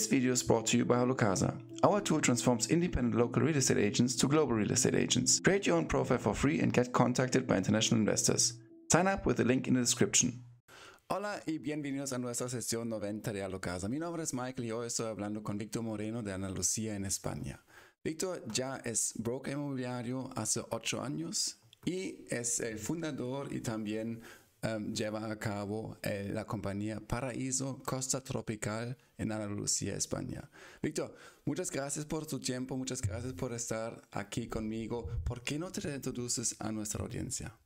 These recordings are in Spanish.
This video is brought to you by Holocasa. Our tool transforms independent local real estate agents to global real estate agents. Create your own profile for free and get contacted by international investors. Sign up with the link in the description. Hola y bienvenidos a nuestra sesión 90 de Alocasa. Mi nombre es Michael y hoy estoy hablando con Víctor Moreno de Andalucía en España. Víctor ya es broker inmobiliario hace 8 años y es el fundador y también um, lleva a cabo eh, la compañía Paraíso Costa Tropical en Andalucía, España. Víctor, muchas gracias por tu tiempo, muchas gracias por estar aquí conmigo. ¿Por qué no te introduces a nuestra audiencia?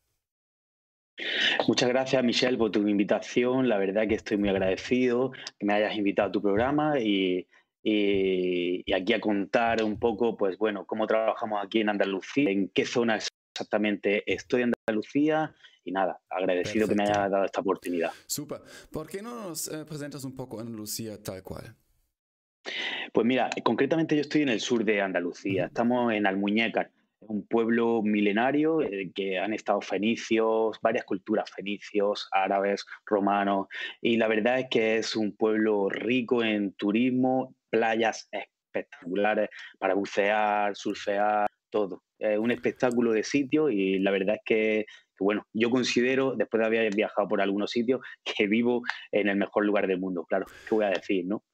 Muchas gracias, Michelle, por tu invitación. La verdad que estoy muy agradecido que me hayas invitado a tu programa y, y, aquí a contar un poco, pues bueno, cómo trabajamos aquí en Andalucía, en qué zona exactamente estoy en Andalucía y nada, agradecido que me haya dado esta oportunidad. Super. ¿Por qué no nos eh, presentas un poco Andalucía tal cual? Pues mira, concretamente yo estoy en el sur de Andalucía, estamos en Almuñécar, un pueblo milenario eh, que han estado fenicios, varias culturas fenicios, árabes, romanos, y la verdad es que es un pueblo rico en turismo, playas espectaculares para bucear, surfear, todo. Es un espectáculo de sitio y la verdad es que bueno, yo considero, después de haber viajado por algunos sitios, que vivo en el mejor lugar del mundo. Claro, ¿qué voy a decir, no?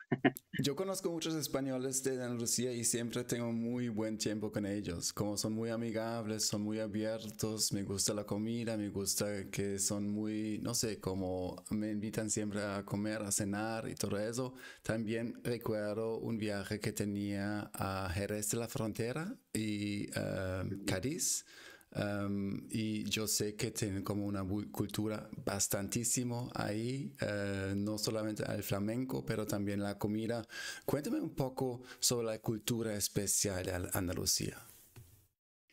Yo conozco muchos españoles de Andalucía y siempre tengo muy buen tiempo con ellos. Como son muy amigables, son muy abiertos, me gusta la comida, me gusta que son muy, no sé, como me invitan siempre a comer, a cenar y todo eso. También recuerdo un viaje que tenía a Jerez de la Frontera y um, Cádiz y yo sé que tienen como una cultura bastantísimo ahí, eh, no solamente el flamenco, pero también la comida. Cuéntame un poco sobre la cultura especial de Andalucía.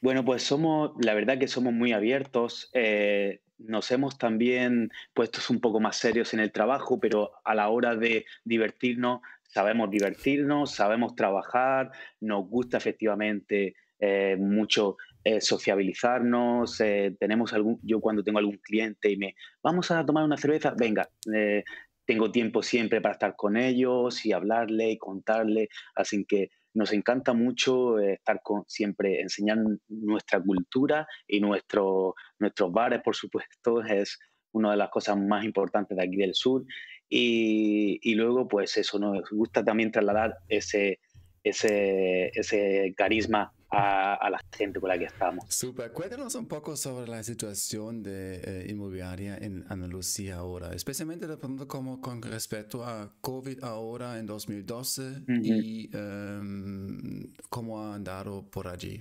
Bueno, pues somos, la verdad que somos muy abiertos. Eh, nos hemos también puesto un poco más serios en el trabajo, pero a la hora de divertirnos, sabemos divertirnos, sabemos trabajar, nos gusta efectivamente eh, mucho eh, sociabilizarnos, eh, tenemos algún, yo cuando tengo algún cliente y me, vamos a tomar una cerveza, venga, eh, tengo tiempo siempre para estar con ellos y hablarle y contarle, así que nos encanta mucho estar con, siempre, enseñar nuestra cultura y nuestro, nuestros bares, por supuesto, es una de las cosas más importantes de aquí del sur. Y, y luego, pues eso, nos gusta también trasladar ese, ese, ese carisma a, la gente con la que estamos. Super. Cuéntanos un poco sobre la situación de eh, inmobiliaria en Andalucía ahora, especialmente de pronto como con respecto a COVID ahora en 2012 y um, cómo ha andado por allí.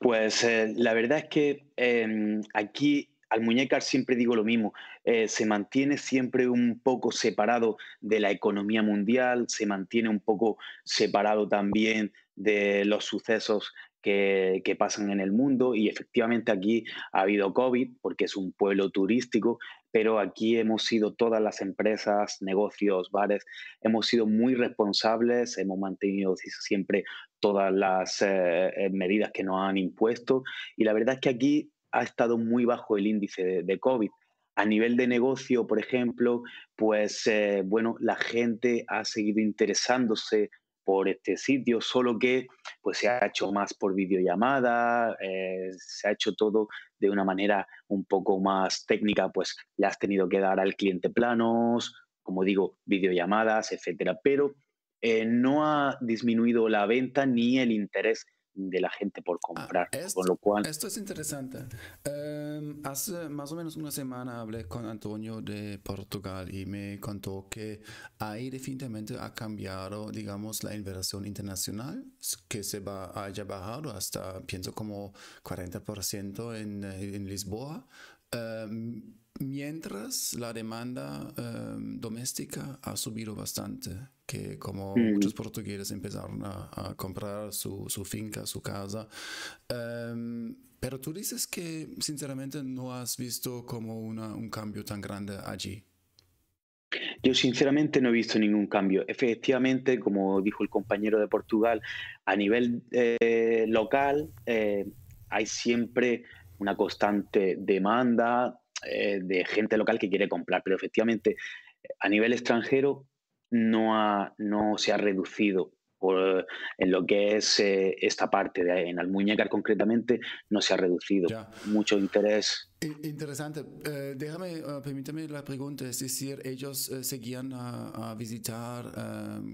Pues eh, la verdad es que em, aquí al muñecar siempre digo lo mismo, eh, se mantiene siempre un poco separado de la economía mundial, se mantiene un poco separado también de los sucesos que, pasan en el mundo y efectivamente aquí ha habido COVID porque es un pueblo turístico, pero aquí hemos sido todas las empresas, negocios, bares, hemos sido muy responsables, hemos mantenido siempre todas las eh, eh, medidas que nos han impuesto y la verdad es que aquí ha estado muy bajo el índice de, COVID. A nivel de negocio, por ejemplo, pues eh, bueno, la gente ha seguido interesándose por este sitio, solo que pues se ha hecho más por videollamada, eh, se ha hecho todo de una manera un poco más técnica, pues le has tenido que dar al cliente planos, como digo, videollamadas, etcétera, pero eh, no ha disminuido la venta ni el interés de la gente por ah, comprar. esto, con lo cual... esto es interesante. Em, hace más o menos una semana hablé con Antonio de Portugal y me contó que ahí definitivamente ha cambiado, digamos, la inversión internacional, que se va, haya bajado hasta, pienso, como 40% en, en Lisboa. Em, mientras la demanda em, doméstica ha subido bastante que como mm. muchos portugueses empezaron a, comprar su, su, finca, su casa. Em, pero tú dices que sinceramente no has visto como una, un cambio tan grande allí. Yo sinceramente no he visto ningún cambio. Efectivamente, como dijo el compañero de Portugal, a nivel eh, local eh, hay siempre una constante demanda eh, de gente local que quiere comprar, pero efectivamente a nivel extranjero no, no se ha reducido en lo que es eh, esta parte, de, en Almuñécar concretamente, no se ha reducido. Mucho interés. Interesante. Eh, déjame, uh, permítame la pregunta, es decir, ellos eh, seguían a, visitar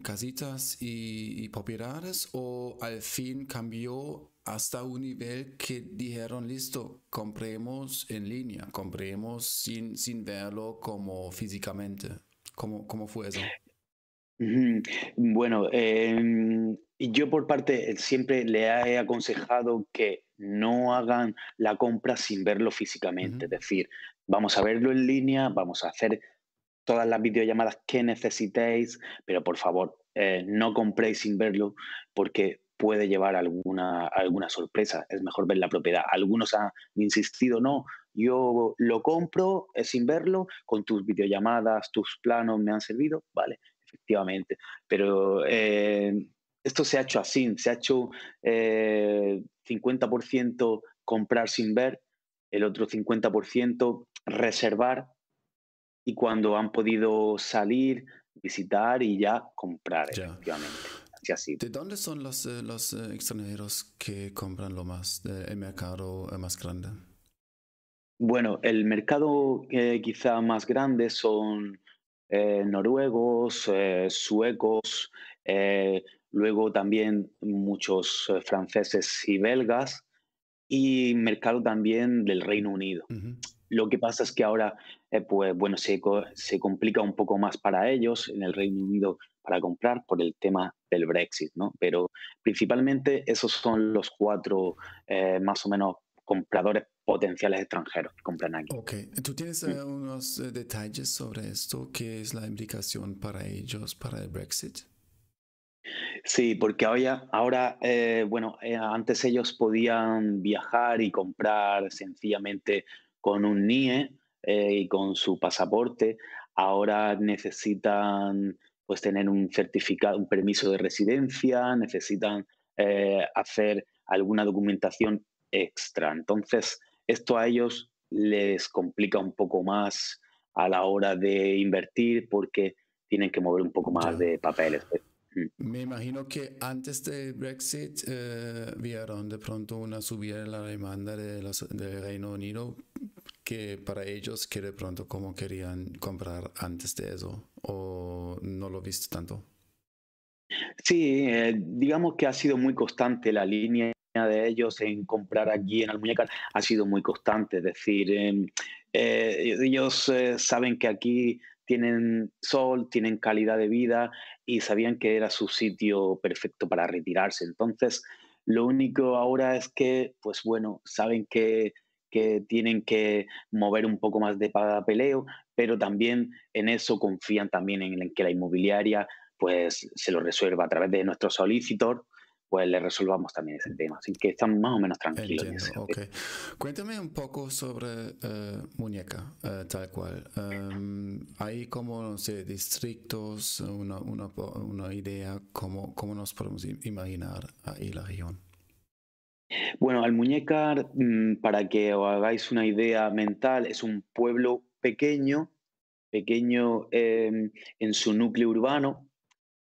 casitas y, propiedades o al fin cambió hasta un nivel que dijeron, listo, compremos en línea, compremos sin, sin verlo como físicamente. ¿Cómo, cómo fue eso? Bueno, em, yo por parte siempre le he aconsejado que no hagan la compra sin verlo físicamente. Es decir, vamos a verlo en línea, vamos a hacer todas las videollamadas que necesitéis, pero por favor, eh, no compréis sin verlo porque puede llevar alguna, alguna sorpresa. Es mejor ver la propiedad. Algunos han insistido, no, yo lo compro eh, sin verlo, con tus videollamadas, tus planos me han servido, vale efectivamente. Pero eh, esto se ha hecho así, se ha hecho 50% eh, comprar sin ver, el otro 50% reservar y cuando han podido salir, visitar y ya comprar, efectivamente. Así, ¿De dónde son los, eh, los extranjeros que compran lo más, el mercado más grande? Bueno, el mercado quizá más grande son eh, noruegos, eh, suecos, eh, luego también muchos franceses y belgas y mercado también del Reino Unido. Lo que pasa es que ahora, pues bueno, se, se, complica un poco más para ellos en el Reino Unido para comprar por el tema del Brexit, ¿no? Pero principalmente esos son los cuatro más o menos compradores potenciales extranjeros que compran aquí. Ok, ¿tú tienes eh, unos eh, detalles sobre esto? ¿Qué es la implicación para ellos, para el Brexit? Sí, porque ahora, ahora eh, bueno, antes ellos podían viajar y comprar sencillamente con un NIE y con su pasaporte. Ahora necesitan pues tener un certificado, un permiso de residencia, necesitan hacer alguna documentación extra. Entonces, esto a ellos les complica un poco más a la hora de invertir porque tienen que mover un poco más de papeles. Mm. Me imagino que antes de Brexit eh, vieron de pronto una subida en la demanda de del Reino Unido que para ellos que de pronto como querían comprar antes de eso o no lo viste tanto. Sí, eh, digamos que ha sido muy constante la línea de ellos en comprar aquí en Almuñécar ha sido muy constante. Es decir, em, eh, ellos eh, saben que aquí tienen sol, tienen calidad de vida y sabían que era su sitio perfecto para retirarse. Entonces, lo único ahora es que, pues bueno, saben que, que tienen que mover un poco más de papeleo, pero también en eso confían también en que la inmobiliaria pues se lo resuelva a través de nuestro solicitor pues le resolvamos también ese tema. Así que están más o menos tranquilos. Cuéntame un poco sobre uh, Muñeca, uh, tal cual. Um, hay como, no sé, distritos, una, una, una idea, cómo, cómo nos podemos imaginar ahí la región. Bueno, Almuñécar, mm, para que os hagáis una idea mental, es un pueblo pequeño, pequeño eh, en su núcleo urbano,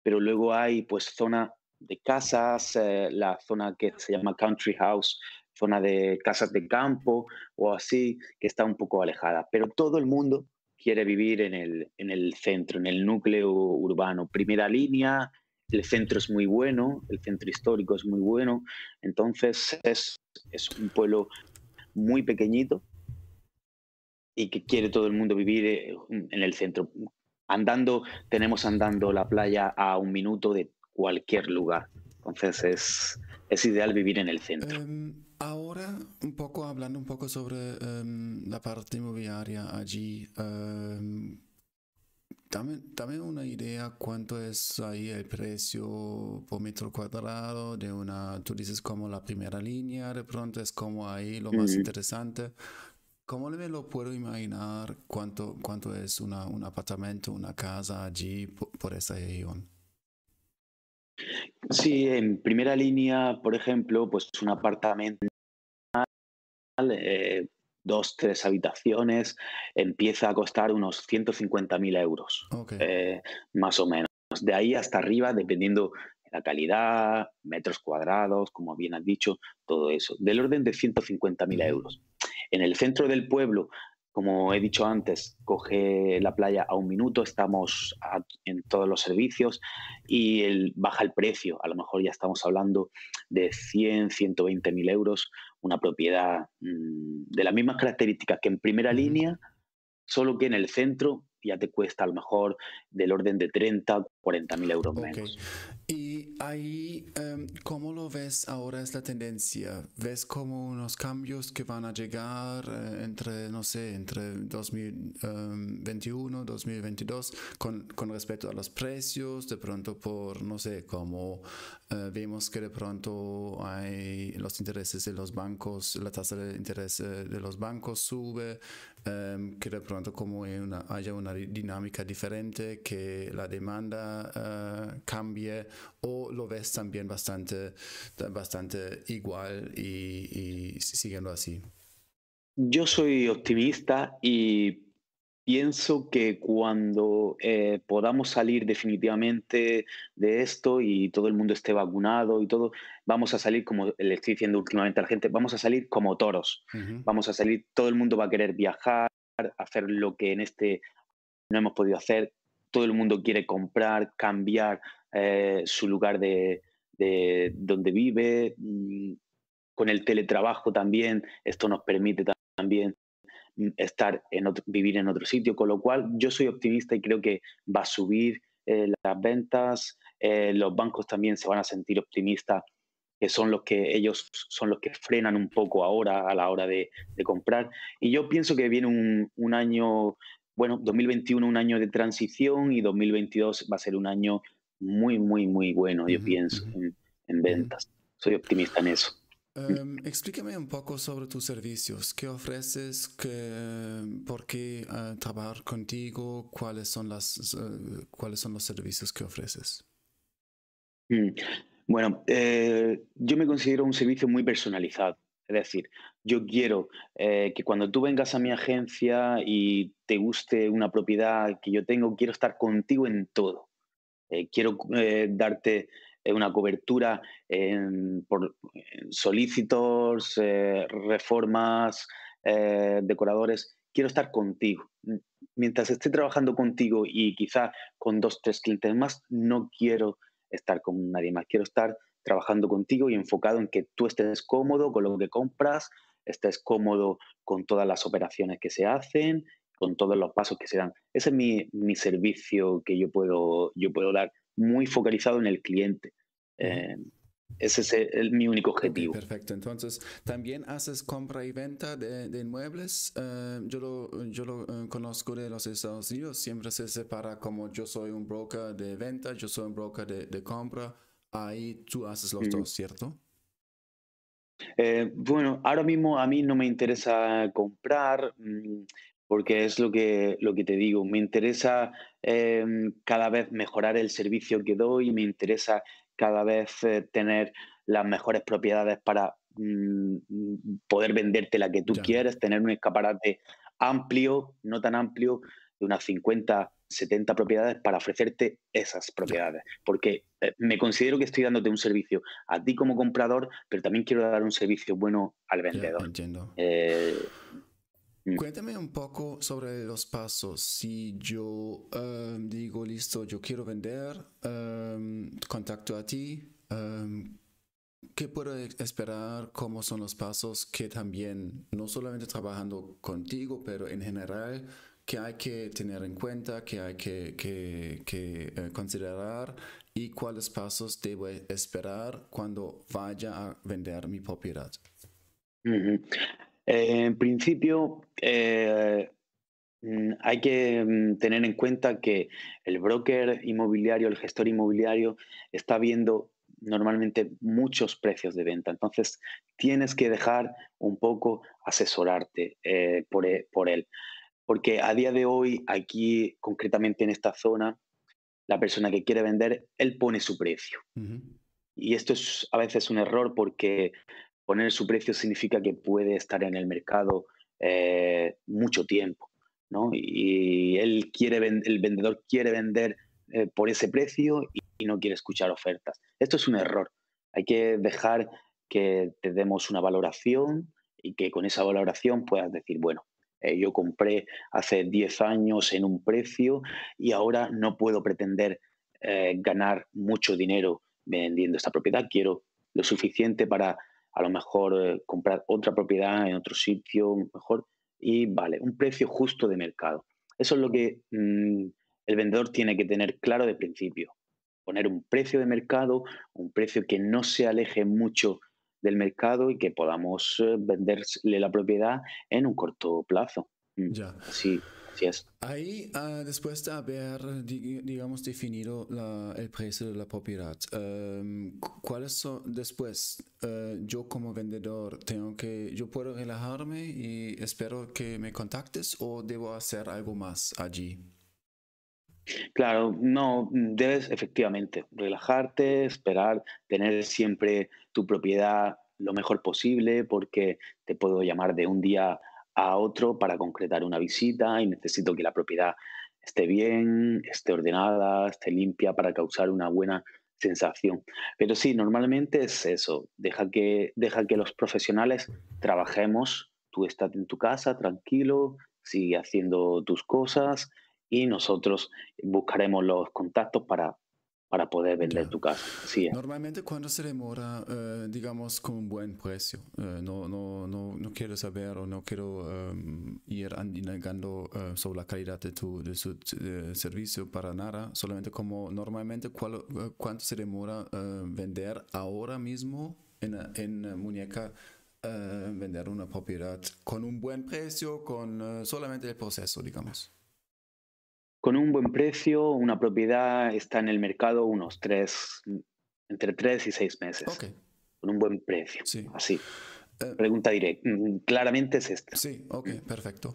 pero luego hay pues zona de casas, eh, la zona que se llama country house, zona de casas de campo o así, que está un poco alejada. Pero todo el mundo quiere vivir en el, en el centro, en el núcleo urbano. Primera línea, el centro es muy bueno, el centro histórico es muy bueno. Entonces es, es un pueblo muy pequeñito y que quiere todo el mundo vivir eh, en el centro. Andando, tenemos andando la playa a un minuto de cualquier lugar. Entonces es, es ideal vivir en el centro. Em, ahora, un poco hablando un poco sobre em, la parte inmobiliaria allí. Um, dame, una idea cuánto es ahí el precio por metro cuadrado de una, tú dices como la primera línea, de pronto es como ahí lo más interesante. ¿Cómo me lo puedo imaginar cuánto, cuánto es una, un apartamento, una casa allí por esa región? Sí, en primera línea, por ejemplo, pues un apartamento, eh, dos, tres habitaciones, empieza a costar unos 150.000 euros, eh, más o menos. de ahí hasta arriba, dependiendo de la calidad, metros cuadrados, como bien has dicho, todo eso, del orden de 150.000 euros. En el centro del pueblo, como he dicho antes, coge la playa a un minuto, estamos en todos los servicios y el, baja el precio. A lo mejor ya estamos hablando de 100, 120 mil euros, una propiedad mm, de las mismas características que en primera línea, solo que en el centro ya te cuesta a lo mejor del orden de 30, 40 mil euros menos. Y ahí, em, ¿cómo lo ves ahora es la tendencia? ¿Ves como unos cambios que van a llegar eh, entre, no sé, entre 2021, 2022 con, con respecto a los precios? De pronto por, no sé, como eh, vemos que de pronto hay los intereses de los bancos, la tasa de interés eh, de los bancos sube, em, que de pronto como una, haya una dinámica diferente, que la demanda uh, cambie o lo ves también bastante, bastante igual y siguiendo así? Yo soy optimista y pienso que cuando eh, podamos salir definitivamente de esto y todo el mundo esté vacunado y todo, vamos a salir, como le estoy diciendo últimamente a la gente, vamos a salir como toros. Vamos a salir, todo el mundo va a querer viajar, hacer lo que en este no hemos podido hacer. Todo el mundo quiere comprar, cambiar eh, su lugar de, donde vive. Mm, con el teletrabajo también, esto nos permite también estar en vivir en otro sitio, con lo cual yo soy optimista y creo que va a subir eh, las ventas, eh, los bancos también se van a sentir optimistas, que son los que ellos son los que frenan un poco ahora a la hora de, comprar. Y yo pienso que viene un, un, año, bueno, 2021 un año de transición y 2022 va a ser un año muy, muy, muy bueno, yo pienso, en, ventas. Soy optimista en eso. Um, explícame un poco sobre tus servicios. ¿Qué ofreces? Qué, ¿Por qué uh, trabajar contigo? ¿Cuáles son, las, uh, ¿Cuáles son los servicios que ofreces? Mm, bueno, eh, yo me considero un servicio muy personalizado. Es decir, yo quiero eh, que cuando tú vengas a mi agencia y te guste una propiedad que yo tengo, quiero estar contigo en todo. Eh, quiero eh, darte eh, una cobertura por solicitos, reformas, decoradores. Quiero estar contigo. Mientras esté trabajando contigo y quizá con dos, tres clientes más, no quiero estar con nadie más. Quiero estar trabajando contigo y enfocado en que tú estés cómodo con lo que compras, estés cómodo con todas las operaciones que se hacen con todos los pasos que se dan. Ese es mi, mi servicio que yo puedo, yo puedo dar, muy focalizado en el cliente. Eh, ese es mi único objetivo. perfecto. Entonces, ¿también haces compra y venta de, de inmuebles? Eh, yo lo, yo lo eh, conozco de los Estados Unidos. Siempre se separa como yo soy un broker de venta, yo soy un broker de, de compra. Ahí tú haces los dos, ¿cierto? bueno, ahora mismo a mí no me interesa comprar. Mm, porque es lo que, lo que te digo, me interesa em, cada vez mejorar el servicio que doy, me interesa cada vez eh, tener las mejores propiedades para mm, poder venderte la que tú quieres, tener un escaparate amplio, no tan amplio, de unas 50, 70 propiedades para ofrecerte esas propiedades. Porque eh, me considero que estoy dándote un servicio a ti como comprador, pero también quiero dar un servicio bueno al vendedor. entiendo. Eh, Mm. Cuéntame un poco sobre los pasos. Si yo em, digo, listo, yo quiero vender, em, contacto a ti, em, ¿qué puedo esperar? ¿Cómo son los pasos? Que también, no solamente trabajando contigo, pero en general, ¿qué hay que tener en cuenta? ¿Qué hay que, que, que eh, considerar? ¿Y cuáles pasos debo esperar cuando vaya a vender mi propiedad? Eh, en principio, eh, mm, hay que mm, tener en cuenta que el broker inmobiliario, el gestor inmobiliario, está viendo normalmente muchos precios de venta. Entonces, tienes que dejar un poco asesorarte eh, e, por, él. Porque a día de hoy, aquí, concretamente en esta zona, la persona que quiere vender, él pone su precio. Y esto es a veces un error porque poner su precio significa que puede estar en el mercado eh, mucho tiempo, ¿no? Y él quiere, el vendedor quiere vender eh, por ese precio y, no quiere escuchar ofertas. Esto es un error. Hay que dejar que te demos una valoración y que con esa valoración puedas decir, bueno, eh, yo compré hace 10 años en un precio y ahora no puedo pretender ganar mucho dinero vendiendo esta propiedad. Quiero lo suficiente para a lo mejor comprar otra propiedad en otro sitio mejor y vale, un precio justo de mercado. Eso es lo que mm, el vendedor tiene que tener claro de principio. Poner un precio de mercado, un precio que no se aleje mucho del mercado y que podamos eh, venderle la propiedad en un corto plazo. Mm, ya. Así, es. Ahí, ah, después de haber, digamos, definido el precio de la propiedad, em, ¿cuáles son después? Eh, yo como vendedor, tengo que, yo puedo relajarme y espero que me contactes o debo hacer algo más allí? Claro, no, debes efectivamente relajarte, esperar, tener siempre tu propiedad lo mejor posible, porque te puedo llamar de un día a otro para concretar una visita y necesito que la propiedad esté bien, esté ordenada, esté limpia para causar una buena sensación. Pero sí, normalmente es eso, deja que, deja que los profesionales trabajemos, tú estás en tu casa tranquilo, sigue haciendo tus cosas y nosotros buscaremos los contactos para, para poder vender tu casa. Normalmente cuando se demora, eh, digamos, con un buen precio, eh, no, no, no, no, quiero saber o no quiero um, ir indagando uh, sobre la calidad de tu de su servicio para nada, solamente como normalmente cuál, cuánto se demora vender ahora mismo en, en muñeca. vender una propiedad con un buen precio, con solamente el proceso, digamos. Con un buen precio, una propiedad está en el mercado unos tres, entre tres y seis meses. Con un buen precio. Sí. Así. Eh, Pregunta directa. Mm, claramente es esta. Sí, ok, perfecto.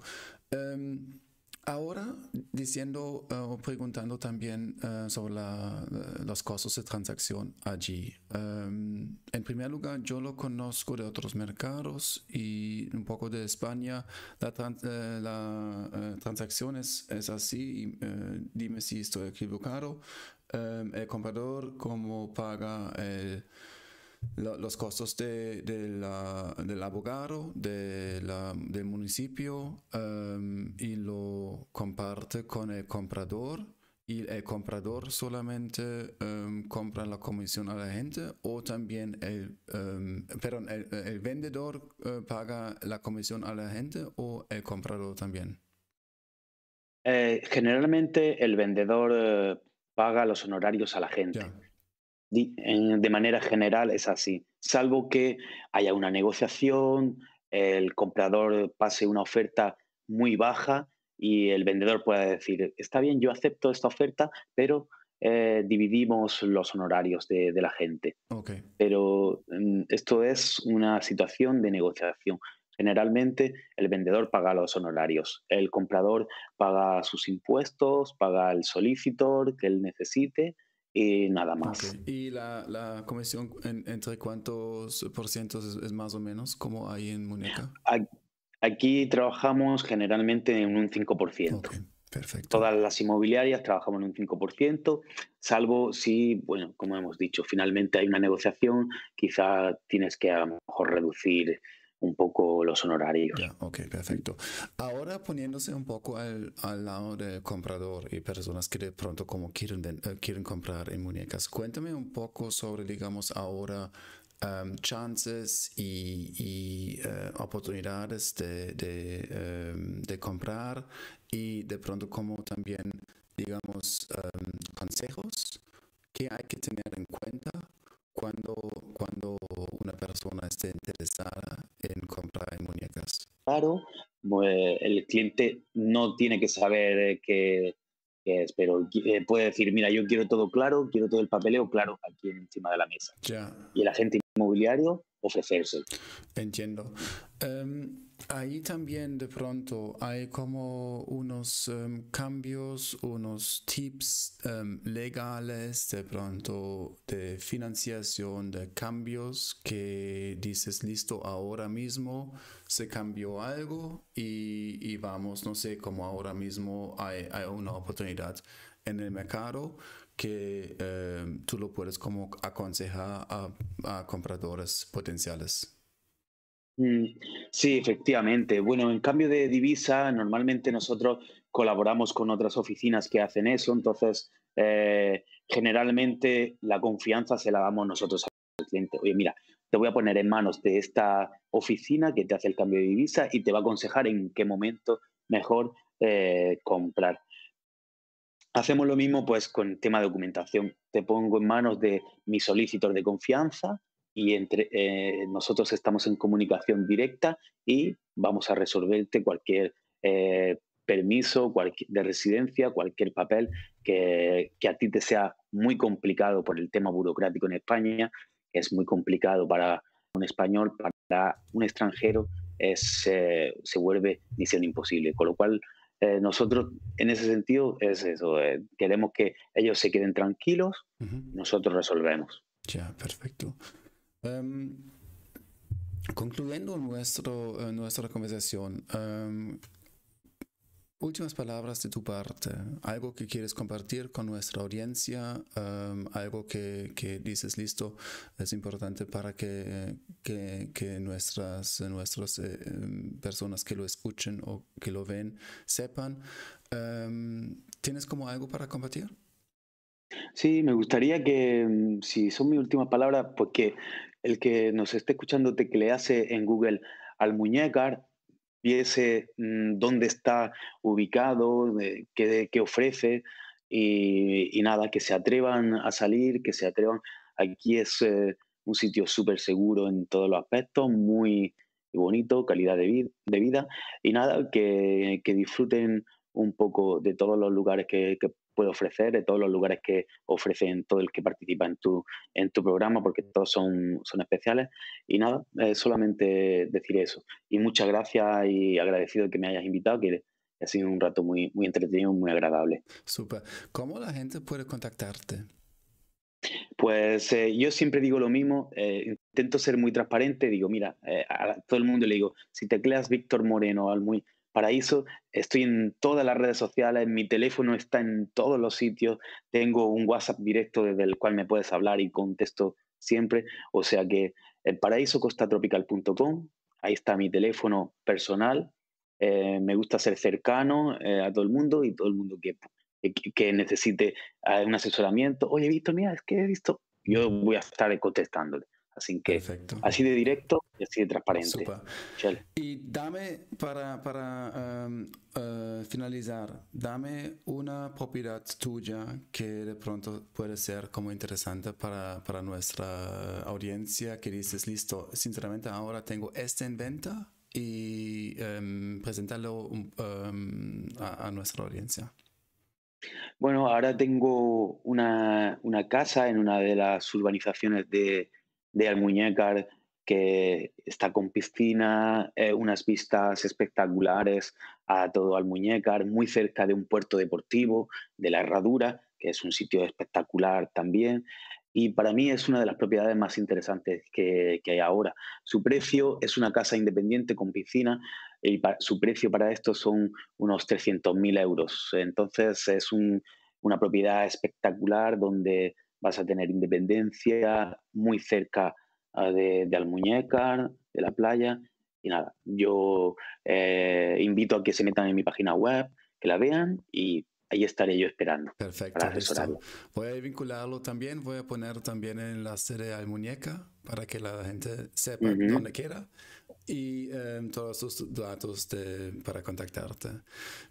Em, Ahora, diciendo eh, o preguntando también eh, sobre eh, los costos de transacción allí. Em, en primer lugar, yo lo conozco de otros mercados y un poco de España. La, transacción es, así, dime si estoy equivocado. Em, el comprador, como paga el los costos de, del abogado de del municipio em, y lo comparte con el comprador y el comprador solamente um, compra la comisión a la gente o también el, em, perdón, el, vendedor eh, paga la comisión a la gente o el comprador también. Eh, generalmente el vendedor eh, paga los honorarios a la gente de manera general es así, salvo que haya una negociación, el comprador pase una oferta muy baja y el vendedor pueda decir, está bien, yo acepto esta oferta, pero eh, dividimos los honorarios de, la gente. Pero mm, esto es una situación de negociación. Generalmente el vendedor paga los honorarios, el comprador paga sus impuestos, paga el solicitor que él necesite y nada más. ¿Y la, la comisión entre cuántos por cientos es, más o menos como hay en Muñeca? Aquí trabajamos generalmente en un 5%. perfecto. Todas las inmobiliarias trabajamos en un 5%, salvo si, bueno, como hemos dicho, finalmente hay una negociación, quizá tienes que a lo mejor reducir un poco los honorarios. ok, perfecto. Ahora poniéndose un poco al, al, lado del comprador y personas que de pronto como quieren, eh, quieren comprar en muñecas, cuéntame un poco sobre, digamos, ahora um, chances y, eh, oportunidades de, de, um, de, comprar y de pronto como también, digamos, um, consejos que hay que tener en cuenta cuando, cuando una persona esté interesada en comprar muñecas? Claro, pues, el cliente no tiene que saber qué, es, pero eh, puede decir, mira, yo quiero todo claro, quiero todo el papeleo claro aquí encima de la mesa. Y el agente inmobiliario ofrecerse. Entiendo. Em, ahí también de pronto hay como unos em, cambios, unos tips em, legales de pronto de financiación, de cambios que dices, listo, ahora mismo se cambió algo y, y vamos, no sé, como ahora mismo hay, hay una oportunidad en el mercado que eh, tú lo puedes como aconsejar a, compradores potenciales. Mm, sí, efectivamente. Bueno, en cambio de divisa, normalmente nosotros colaboramos con otras oficinas que hacen eso, entonces eh, generalmente la confianza se la damos nosotros al cliente. Oye, mira, te voy a poner en manos de esta oficina que te hace el cambio de divisa y te va a aconsejar en qué momento mejor eh, comprar. Hacemos lo mismo pues con el tema de documentación. Te pongo en manos de mis solicitor de confianza y entre eh, nosotros estamos en comunicación directa y vamos a resolverte cualquier eh, permiso de residencia, cualquier papel que, a ti te sea muy complicado por el tema burocrático en España, que es muy complicado para un español, para un extranjero es, eh, se vuelve misión imposible. Con lo cual, eh, nosotros en ese sentido es eso, eh, queremos que ellos se queden tranquilos, nosotros resolvemos. Ya, perfecto. Em, concluyendo nuestro, nuestra conversación, em, Últimas palabras de tu parte, algo que quieres compartir con nuestra audiencia, um, algo que, dices, listo, es importante para que, nuestras, eh, personas que lo escuchen o que lo ven sepan. ¿Tienes como algo para compartir? Sí, me gustaría que, si son mis últimas palabras, pues que el que nos esté escuchando te que le hace en Google al muñecar viese mm, dónde está ubicado, qué, ofrece y, nada, que se atrevan a salir, que se atrevan. Aquí es eh, un sitio súper seguro en todos los aspectos, muy bonito, calidad de, de vida y nada, que, que, disfruten un poco de todos los lugares que, que puede ofrecer, de todos los lugares que ofrecen todo el que participa en tu, en tu programa, porque todos son, son especiales. Y nada, solamente decir eso. Y muchas gracias y agradecido de que me hayas invitado, que ha sido un rato muy, muy entretenido, muy agradable. Súper. ¿Cómo la gente puede contactarte? Pues eh, yo siempre digo lo mismo, eh, intento ser muy transparente, digo, mira, eh, a todo el mundo le digo, si tecleas Víctor Moreno al muy Paraíso, estoy en todas las redes sociales, mi teléfono está en todos los sitios, tengo un WhatsApp directo desde el cual me puedes hablar y contesto siempre. O sea que el paraísocostatropical.com, ahí está mi teléfono personal. Eh, me gusta ser cercano eh, a todo el mundo y todo el mundo que, que, necesite eh, un asesoramiento. Oye, Víctor, mira, es que he visto. Yo voy a estar contestándole. Así que así de directo y así de transparente. Y dame, para, para um, uh, finalizar, dame una propiedad tuya que de pronto puede ser como interesante para, para nuestra audiencia, que dices, listo, sinceramente ahora tengo este en venta y um, presentarlo um, a, a nuestra audiencia. Bueno, ahora tengo una, una, casa en una de las urbanizaciones de, de Almuñécar que está con piscina, eh, unas vistas espectaculares a todo Almuñécar, muy cerca de un puerto deportivo, de la Herradura, que es un sitio espectacular también. Y para mí es una de las propiedades más interesantes que, hay ahora. Su precio es una casa independiente con piscina y su precio para esto son unos 300.000 euros. Entonces es una propiedad espectacular donde vas a tener independencia muy cerca de, de Almuñécar, de la playa. Y nada, yo eh, invito a que se metan en mi página web, que la vean y ahí estaré yo esperando. Perfecto, Voy a vincularlo también, voy a poner también en la serie Almuñeca para que la gente sepa dónde quiera y em, todos tus datos para contactarte.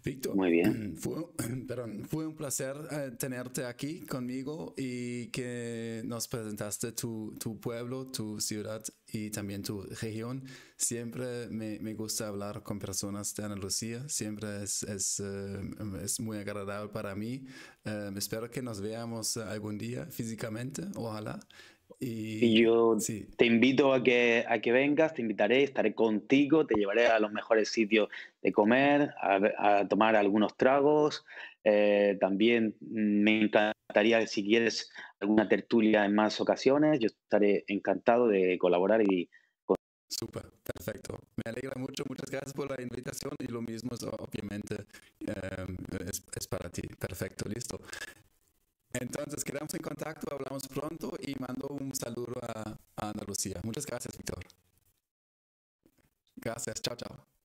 Víctor, Muy bien. Fue, fue un placer eh, tenerte aquí conmigo y que nos presentaste tu, tu, pueblo, tu ciudad y también tu región. Siempre me, me gusta hablar con personas de Andalucía, siempre es, es, em, es muy agradable para mí. Em, espero que nos veamos algún día físicamente, ojalá. Y, yo te invito a que, a que vengas, te invitaré, estaré contigo, te llevaré a los mejores sitios de comer, a, tomar algunos tragos. Eh, también me encantaría, si quieres, alguna tertulia en más ocasiones. Yo estaré encantado de colaborar y Súper, perfecto. Me alegra mucho, muchas gracias por la invitación y lo mismo obviamente em, es, para ti. Perfecto, listo. Entonces, quedamos en contacto, hablamos pronto y mando un saludo a, a Andalucía. Muchas gracias, Víctor. Gracias, chao, chao.